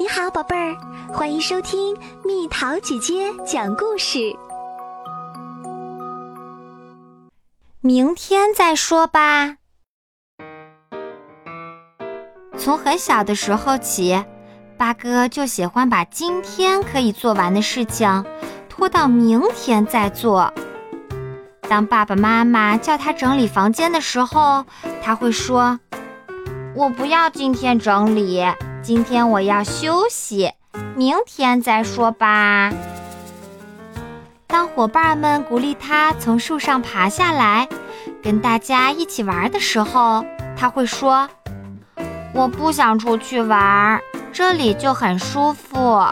你好，宝贝儿，欢迎收听蜜桃姐姐讲故事。明天再说吧。从很小的时候起，八哥就喜欢把今天可以做完的事情拖到明天再做。当爸爸妈妈叫他整理房间的时候，他会说：“我不要今天整理。”今天我要休息，明天再说吧。当伙伴们鼓励他从树上爬下来，跟大家一起玩的时候，他会说：“我不想出去玩，这里就很舒服，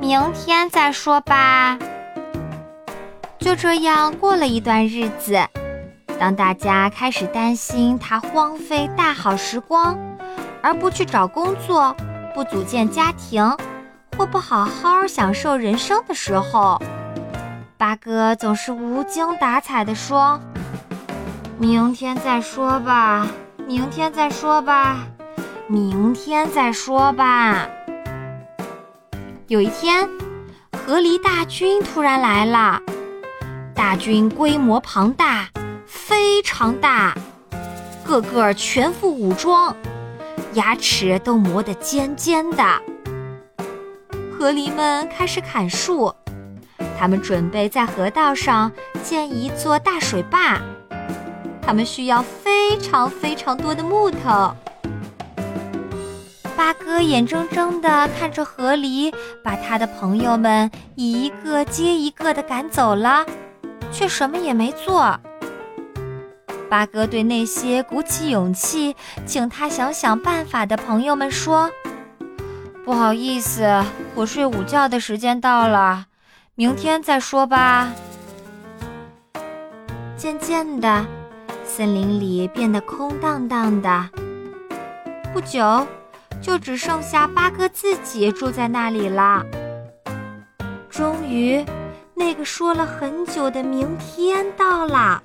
明天再说吧。”就这样过了一段日子，当大家开始担心他荒废大好时光，而不去找工作。不组建家庭，或不好好享受人生的时候，八哥总是无精打采地说：“明天再说吧，明天再说吧，明天再说吧。”有一天，河狸大军突然来了，大军规模庞大，非常大，个个全副武装。牙齿都磨得尖尖的，河狸们开始砍树，他们准备在河道上建一座大水坝，他们需要非常非常多的木头。八哥眼睁睁地看着河狸把他的朋友们一个接一个地赶走了，却什么也没做。八哥对那些鼓起勇气请他想想办法的朋友们说：“不好意思，我睡午觉的时间到了，明天再说吧。”渐渐的，森林里变得空荡荡的。不久，就只剩下八哥自己住在那里了。终于，那个说了很久的明天到了。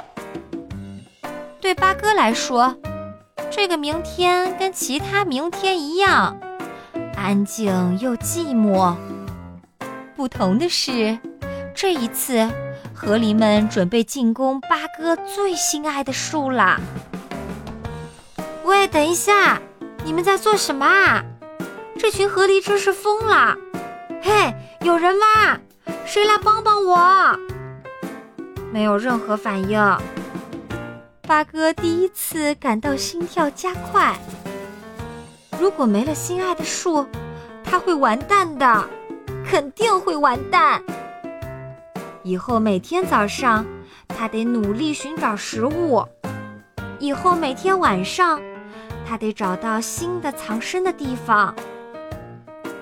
对八哥来说，这个明天跟其他明天一样，安静又寂寞。不同的是，这一次，河狸们准备进攻八哥最心爱的树啦。喂，等一下，你们在做什么啊？这群河狸真是疯了！嘿，有人吗？谁来帮帮我？没有任何反应。八哥第一次感到心跳加快。如果没了心爱的树，他会完蛋的，肯定会完蛋。以后每天早上，他得努力寻找食物；以后每天晚上，他得找到新的藏身的地方。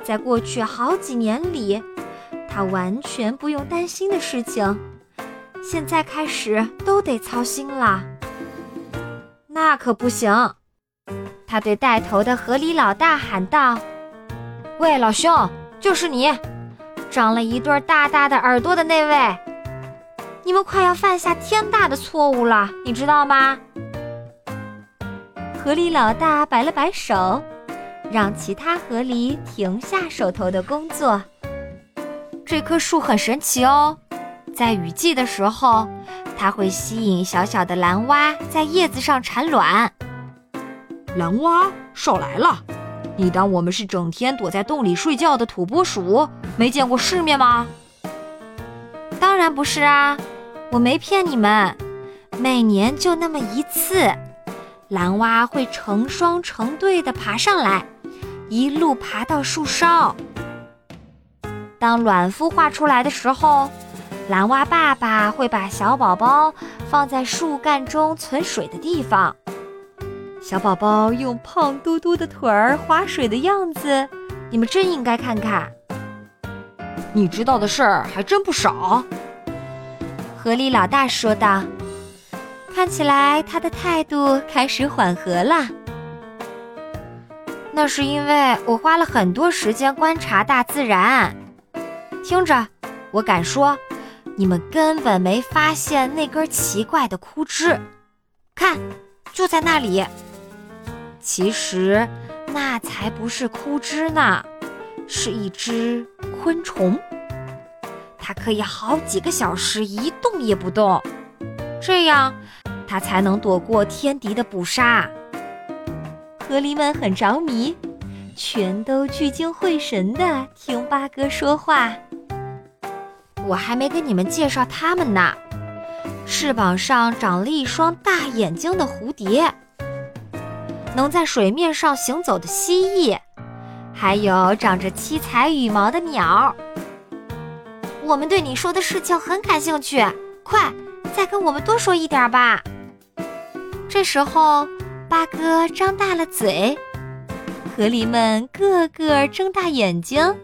在过去好几年里，他完全不用担心的事情，现在开始都得操心了。那可不行！他对带头的河狸老大喊道：“喂，老兄，就是你，长了一对大大的耳朵的那位，你们快要犯下天大的错误了，你知道吗？”河狸老大摆了摆手，让其他河狸停下手头的工作。这棵树很神奇哦，在雨季的时候。它会吸引小小的蓝蛙在叶子上产卵。蓝蛙少来了！你当我们是整天躲在洞里睡觉的土拨鼠，没见过世面吗？当然不是啊，我没骗你们。每年就那么一次，蓝蛙会成双成对的爬上来，一路爬到树梢。当卵孵化出来的时候。蓝蛙爸爸会把小宝宝放在树干中存水的地方，小宝宝用胖嘟嘟的腿儿划水的样子，你们真应该看看。你知道的事儿还真不少，河狸老大说道。看起来他的态度开始缓和了。那是因为我花了很多时间观察大自然。听着，我敢说。你们根本没发现那根奇怪的枯枝，看，就在那里。其实那才不是枯枝呢，是一只昆虫，它可以好几个小时一动也不动，这样它才能躲过天敌的捕杀。河狸们很着迷，全都聚精会神地听八哥说话。我还没给你们介绍它们呢，翅膀上长了一双大眼睛的蝴蝶，能在水面上行走的蜥蜴。还有长着七彩羽毛的鸟。我们对你说的事情很感兴趣，快再跟我们多说一点吧。这时候，八哥张大了嘴，河狸们个个睁大眼睛，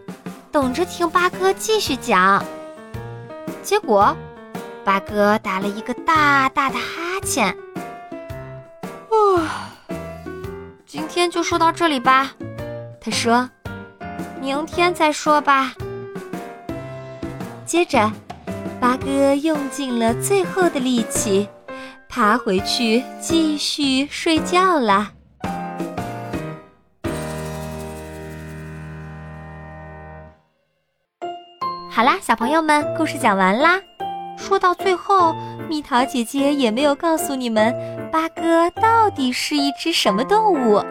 等着听八哥继续讲。结果，八哥打了一个大大的哈欠。啊，今天就说到这里吧。他说：“明天再说吧。”接着，八哥用尽了最后的力气，爬回去继续睡觉了。好啦，小朋友们，故事讲完啦。说到最后，蜜桃姐姐也没有告诉你们，八哥到底是一只什么动物。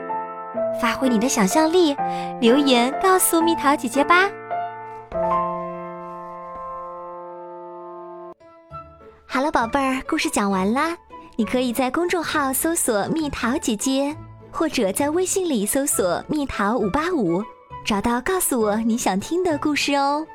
发挥你的想象力，留言告诉蜜桃姐姐吧。好了，宝贝儿，故事讲完啦。你可以在公众号搜索“蜜桃姐姐”，或者在微信里搜索“蜜桃五八五”，找到告诉我你想听的故事哦。